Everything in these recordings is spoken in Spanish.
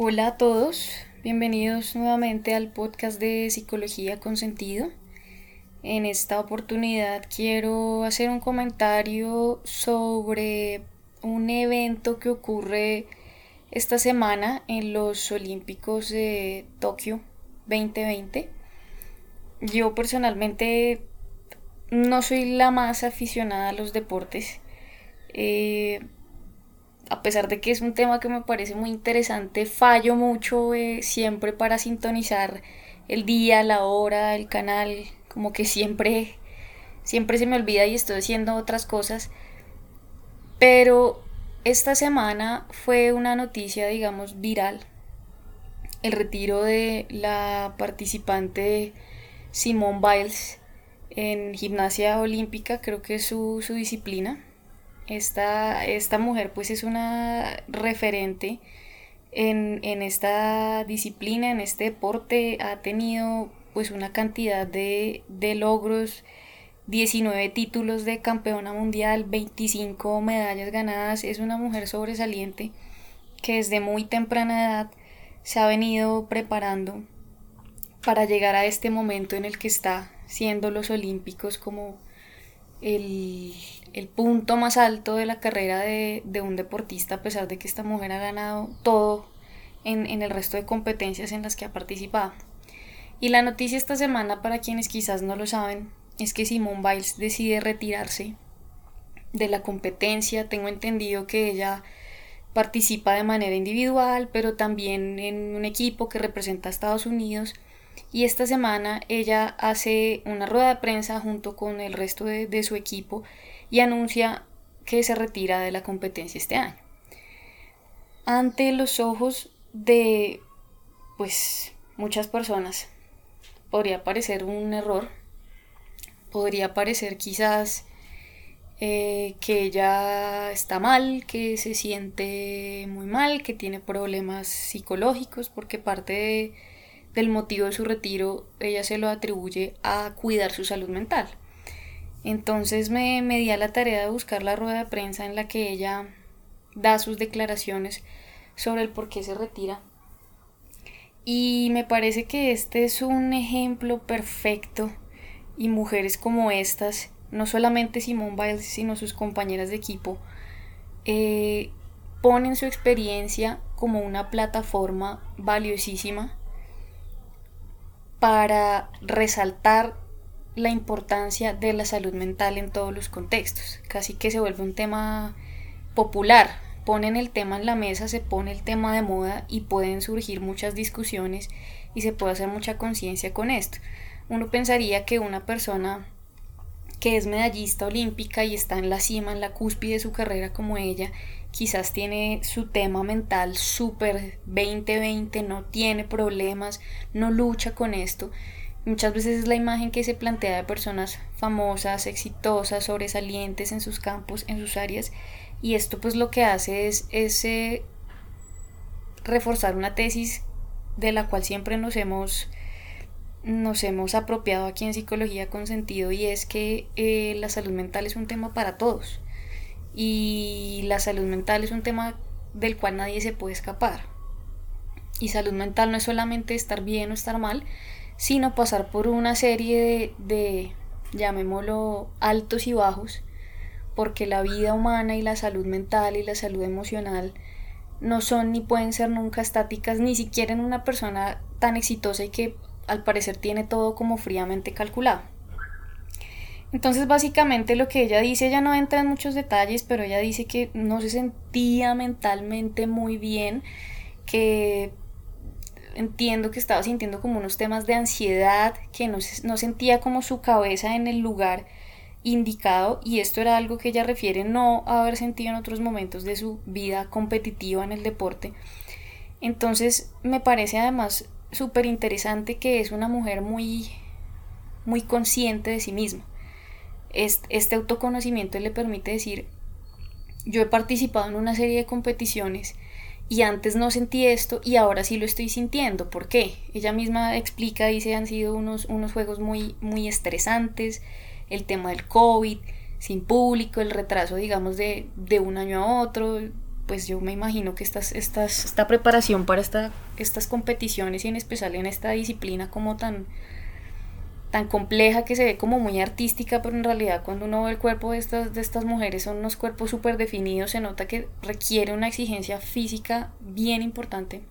Hola a todos, bienvenidos nuevamente al podcast de Psicología con Sentido. En esta oportunidad quiero hacer un comentario sobre un evento que ocurre esta semana en los Olímpicos de Tokio 2020. Yo personalmente no soy la más aficionada a los deportes. Eh, pesar de que es un tema que me parece muy interesante, fallo mucho eh, siempre para sintonizar el día, la hora, el canal, como que siempre, siempre se me olvida y estoy haciendo otras cosas. Pero esta semana fue una noticia, digamos, viral. El retiro de la participante Simone Biles en gimnasia olímpica, creo que es su, su disciplina esta, esta mujer pues es una referente en, esta disciplina, en este deporte, ha tenido pues una cantidad de, de logros, 19 títulos de campeona mundial, 25 medallas ganadas, es una mujer sobresaliente que desde muy temprana edad se ha venido preparando para llegar a este momento en el que está siendo los olímpicos como el, el punto más alto de la carrera de, un deportista, a pesar de que esta mujer ha ganado todo en, en el resto de competencias en las que ha participado. Y la noticia esta semana, para quienes quizás no lo saben, es que Simone Biles decide retirarse de la competencia. Tengo entendido que ella participa de manera individual, pero también en un equipo que representa a Estados Unidos y esta semana ella hace una rueda de prensa junto con el resto de, su equipo y anuncia que se retira de la competencia este año. Ante los ojos de pues muchas personas podría parecer un error, podría parecer quizás eh, que ella está mal, que se siente muy mal, que tiene problemas psicológicos, porque parte de del motivo de su retiro ella se lo atribuye a cuidar su salud mental. Entonces me, me di a la tarea de buscar la rueda de prensa en la que ella da sus declaraciones sobre el por qué se retira. Y me parece que este es un ejemplo perfecto y mujeres como estas, no solamente Simone Biles, sino sus compañeras de equipo, eh, ponen su experiencia como una plataforma valiosísima para resaltar la importancia de la salud mental en todos los contextos. Casi que se vuelve un tema popular. Ponen el tema en la mesa, se pone el tema de moda y pueden surgir muchas discusiones y se puede hacer mucha conciencia con esto. Uno pensaría que una persona que es medallista olímpica y está en la cima, en la cúspide de su carrera como ella, quizás tiene su tema mental súper 2020, no tiene problemas, no lucha con esto. Muchas veces es la imagen que se plantea de personas famosas, exitosas, sobresalientes en sus campos, en sus áreas, y esto pues lo que hace es, ese reforzar una tesis de la cual siempre nos hemos nos hemos apropiado aquí en psicología con sentido y es que eh, la salud mental es un tema para todos y la salud mental es un tema del cual nadie se puede escapar. Y salud mental no es solamente estar bien o estar mal, sino pasar por una serie de, llamémoslo, altos y bajos, porque la vida humana y la salud mental y la salud emocional no son ni pueden ser nunca estáticas, ni siquiera en una persona tan exitosa y que al parecer tiene todo como fríamente calculado. Entonces básicamente lo que ella dice, ella no entra en muchos detalles, pero ella dice que no se sentía mentalmente muy bien, que entiendo que estaba sintiendo como unos temas de ansiedad, que no, no sentía como su cabeza en el lugar indicado y esto era algo que ella refiere no haber sentido en otros momentos de su vida competitiva en el deporte. Entonces me parece además súper interesante que es una mujer muy, muy consciente de sí misma este autoconocimiento le permite decir, yo he participado en una serie de competiciones y antes no sentí esto y ahora sí lo estoy sintiendo. ¿Por qué? Ella misma explica, dice, han sido unos, unos juegos muy, muy estresantes, el tema del COVID, sin público, el retraso, digamos, de, de un año a otro, pues yo me imagino que estas, estas, esta preparación para esta, estas competiciones y en especial en esta disciplina como tan, tan compleja que se ve como muy artística, pero en realidad cuando uno ve el cuerpo de estas, de estas mujeres son unos cuerpos súper definidos, se nota que requiere una exigencia física bien importante.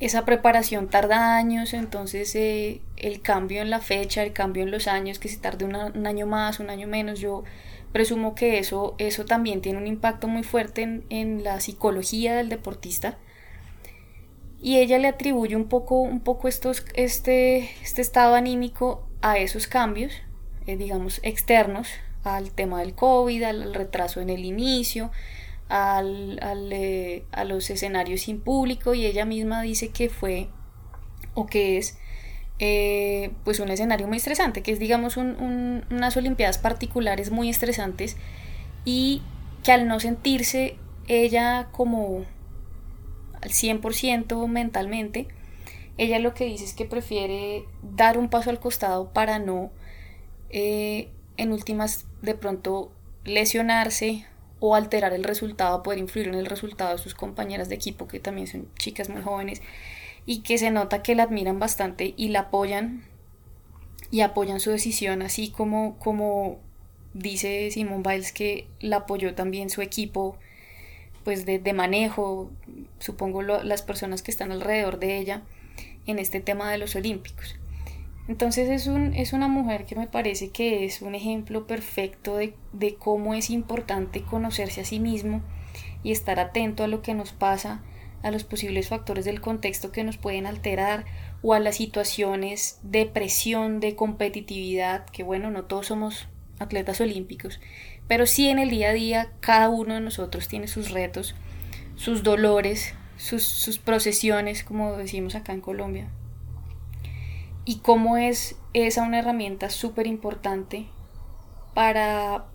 Esa preparación tarda años, entonces eh, el cambio en la fecha, el cambio en los años, que se tarde un año más, un año menos, yo presumo que eso, eso también tiene un impacto muy fuerte en, en la psicología del deportista y ella le atribuye un poco, un poco estos, este, este estado anímico a esos cambios, eh, digamos, externos, al tema del COVID, al retraso en el inicio, al, al, eh, a los escenarios sin público y ella misma dice que fue o que es eh, pues un escenario muy estresante, que es digamos un, unas Olimpiadas particulares muy estresantes y que al no sentirse ella como al 100% mentalmente, ella lo que dice es que prefiere dar un paso al costado para no, eh, en últimas, de pronto lesionarse o alterar el resultado, poder influir en el resultado de sus compañeras de equipo, que también son chicas muy jóvenes, y que se nota que la admiran bastante y la apoyan y apoyan su decisión, así como, como dice Simón Biles que la apoyó también su equipo pues de, de manejo, supongo las personas que están alrededor de ella en este tema de los olímpicos. Entonces es, un, es una mujer que me parece que es un ejemplo perfecto de, de cómo es importante conocerse a sí mismo y estar atento a lo que nos pasa, a los posibles factores del contexto que nos pueden alterar o a las situaciones de presión, de competitividad, que bueno, no todos somos atletas olímpicos, pero sí en el día a día cada uno de nosotros tiene sus retos, sus dolores, sus, procesiones, como decimos acá en Colombia. Y cómo es esa una herramienta súper importante para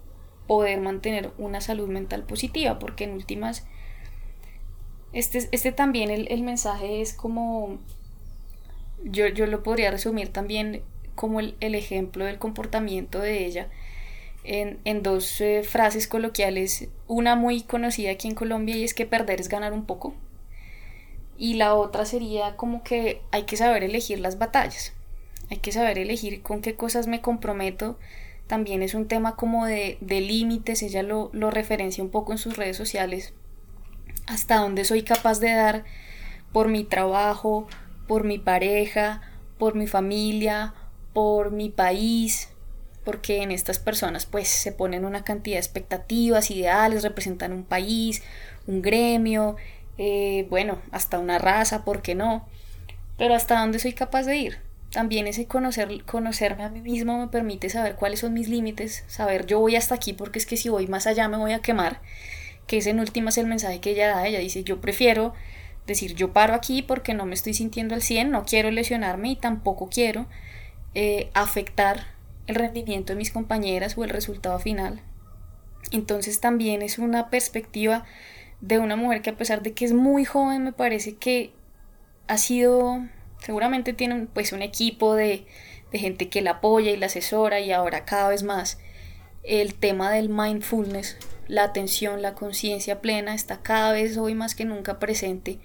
poder mantener una salud mental positiva, porque en últimas, este, este también el, mensaje es como, yo, yo, lo podría resumir también como el, el ejemplo del comportamiento de ella, en, dos eh, frases coloquiales, una muy conocida aquí en Colombia y es que perder es ganar un poco. Y la otra sería como que hay que saber elegir las batallas, hay que saber elegir con qué cosas me comprometo. También es un tema como de, de límites, ella lo, lo referencia un poco en sus redes sociales, hasta dónde soy capaz de dar por mi trabajo, por mi pareja, por mi familia, por mi país, porque en estas personas pues se ponen una cantidad de expectativas, ideales, representan un país, un gremio, eh, bueno, hasta una raza, ¿por qué no? Pero hasta dónde soy capaz de ir. También ese conocer, conocerme a mí mismo me permite saber cuáles son mis límites, saber yo voy hasta aquí porque es que si voy más allá me voy a quemar, que ese en última es el mensaje que ella da, ella dice yo prefiero decir yo paro aquí porque no me estoy sintiendo al 100, no quiero lesionarme y tampoco quiero eh, afectar el rendimiento de mis compañeras o el resultado final. Entonces también es una perspectiva de una mujer que a pesar de que es muy joven me parece que ha sido, seguramente tiene pues un equipo de, de gente que la apoya y la asesora y ahora cada vez más el tema del mindfulness, la atención, la conciencia plena está cada vez hoy más que nunca presente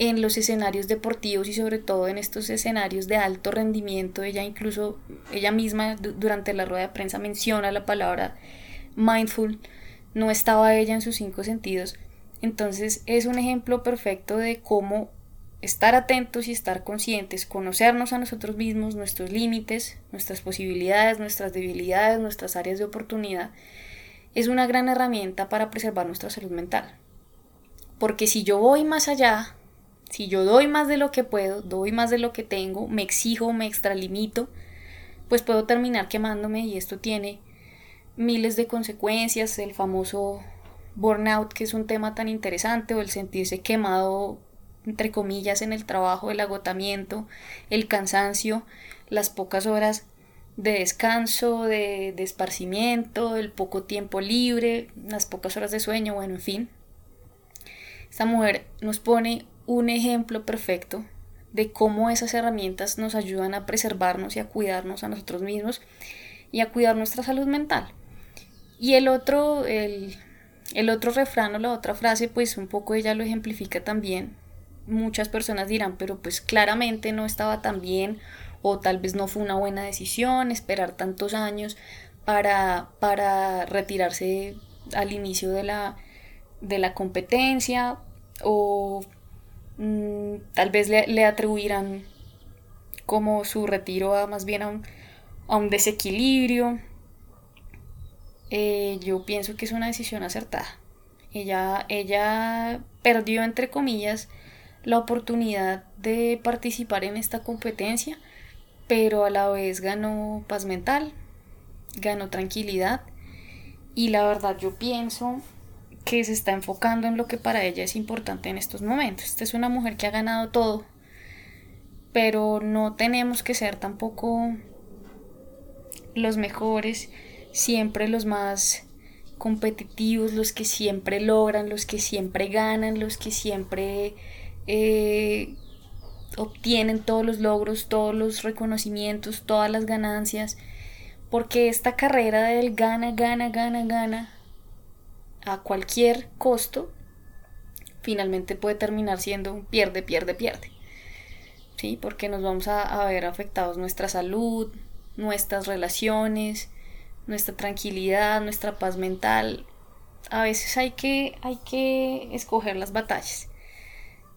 en los escenarios deportivos y sobre todo en estos escenarios de alto rendimiento. Ella incluso, ella misma durante la rueda de prensa menciona la palabra mindful, no estaba ella en sus cinco sentidos. Entonces es un ejemplo perfecto de cómo estar atentos y estar conscientes, conocernos a nosotros mismos, nuestros límites, nuestras posibilidades, nuestras debilidades, nuestras áreas de oportunidad, es una gran herramienta para preservar nuestra salud mental. Porque si yo voy más allá si yo doy más de lo que puedo, doy más de lo que tengo, me exijo, me extralimito, pues puedo terminar quemándome y esto tiene miles de consecuencias, el famoso burnout, que es un tema tan interesante, o el sentirse quemado, entre comillas, en el trabajo, el agotamiento, el cansancio, las pocas horas de descanso, de, esparcimiento, el poco tiempo libre, las pocas horas de sueño, bueno, en fin. Esta mujer nos pone un ejemplo perfecto de cómo esas herramientas nos ayudan a preservarnos y a cuidarnos a nosotros mismos y a cuidar nuestra salud mental. Y el otro, el, el otro refrán o la otra frase, pues un poco ella lo ejemplifica también. Muchas personas dirán, pero pues claramente no estaba tan bien o tal vez no fue una buena decisión esperar tantos años para, para retirarse al inicio de la, de la competencia o mm, tal vez le, le, atribuirán como su retiro a más bien a un, a un desequilibrio eh, yo pienso que es una decisión acertada. Ella, ella perdió, entre comillas, la oportunidad de participar en esta competencia, pero a la vez ganó paz mental, ganó tranquilidad y la verdad yo pienso que se está enfocando en lo que para ella es importante en estos momentos. Esta es una mujer que ha ganado todo, pero no tenemos que ser tampoco los mejores siempre los más competitivos, los que siempre logran, los que siempre ganan, los que siempre eh, obtienen todos los logros, todos los reconocimientos, todas las ganancias, porque esta carrera del gana, gana, gana, gana, a cualquier costo, finalmente puede terminar siendo un pierde, pierde, pierde. ¿Sí? Porque nos vamos a, ver afectados nuestra salud, nuestras relaciones, nuestra tranquilidad, nuestra paz mental. A veces hay que, hay que escoger las batallas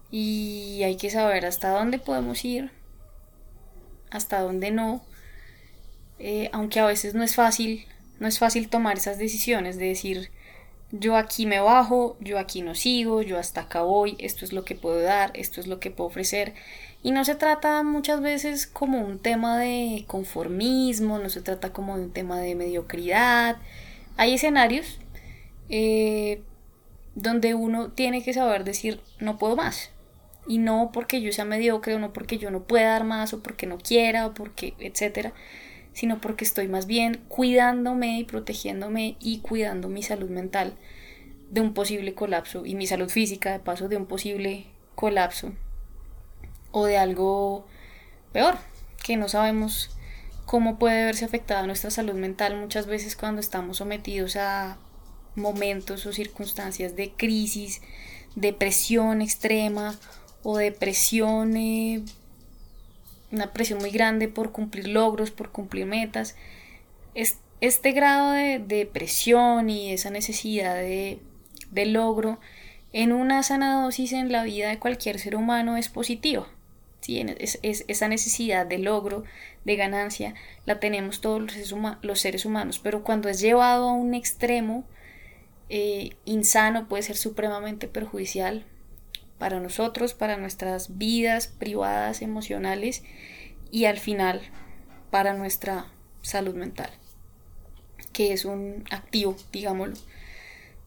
y hay que saber hasta dónde podemos ir, hasta dónde no, eh, aunque a veces no es fácil, no es fácil tomar esas decisiones de decir yo aquí me bajo, yo aquí no sigo, yo hasta acá voy, esto es lo que puedo dar, esto es lo que puedo ofrecer y no se trata muchas veces como un tema de conformismo, no se trata como un tema de mediocridad. Hay escenarios eh, donde uno tiene que saber decir no puedo más. Y no porque yo sea mediocre o no porque yo no pueda dar más o porque no quiera o porque etcétera, sino porque estoy más bien cuidándome y protegiéndome y cuidando mi salud mental de un posible colapso y mi salud física de paso de un posible colapso o de algo peor, que no sabemos cómo puede verse afectada nuestra salud mental muchas veces cuando estamos sometidos a momentos o circunstancias de crisis, depresión extrema o depresión, eh, una presión muy grande por cumplir logros, por cumplir metas. este grado de depresión y esa necesidad de, de logro en una sana dosis en la vida de cualquier ser humano es positivo. Es, esa necesidad de logro, de ganancia, la tenemos todos los seres, humanos, pero cuando es llevado a un extremo eh, insano puede ser supremamente perjudicial para nosotros, para nuestras vidas privadas, emocionales y al final para nuestra salud mental, que es un activo, digámoslo,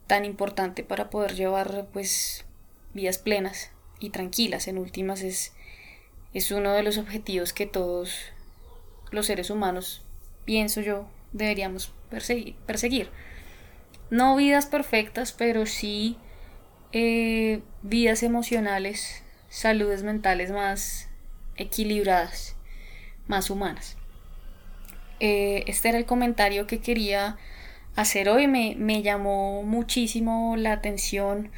tan importante para poder llevar pues vidas plenas y tranquilas. En últimas es es uno de los objetivos que todos los seres humanos, pienso yo, deberíamos perseguir. No vidas perfectas, pero sí eh, vidas emocionales, saludes mentales más equilibradas, más humanas. Eh, este era el comentario que quería hacer hoy. Me, me, llamó muchísimo la atención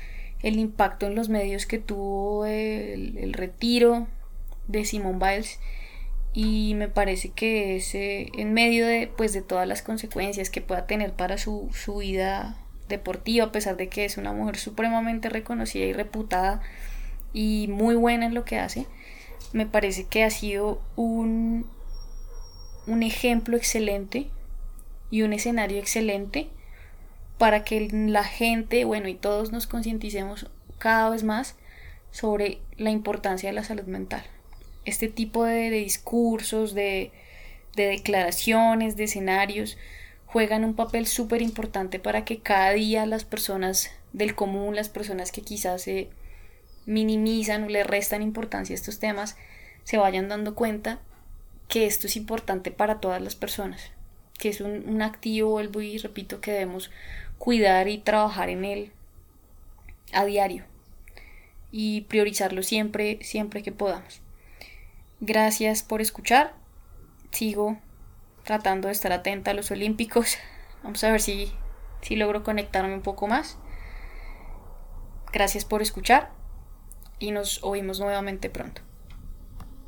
el impacto en los medios que tuvo el retiro de Simone Biles y me parece que es en medio de, pues, de todas las consecuencias que pueda tener para su, su vida deportiva, a pesar de que es una mujer supremamente reconocida y reputada y muy buena en lo que hace, me parece que ha sido un, un ejemplo excelente y un escenario excelente para que la gente, bueno, y todos nos concienticemos cada vez más sobre la importancia de la salud mental. Este tipo de, discursos, de, declaraciones, de escenarios, juegan un papel súper importante para que cada día las personas del común, las personas que quizás se minimizan o le restan importancia a estos temas, se vayan dando cuenta que esto es importante para todas las personas, que es un, activo, vuelvo y repito, que debemos cuidar y trabajar en él a diario y priorizarlo siempre, siempre que podamos. Gracias por escuchar. Sigo tratando de estar atenta a los Olímpicos. Vamos a ver si, si logro conectarme un poco más. Gracias por escuchar y nos oímos nuevamente pronto.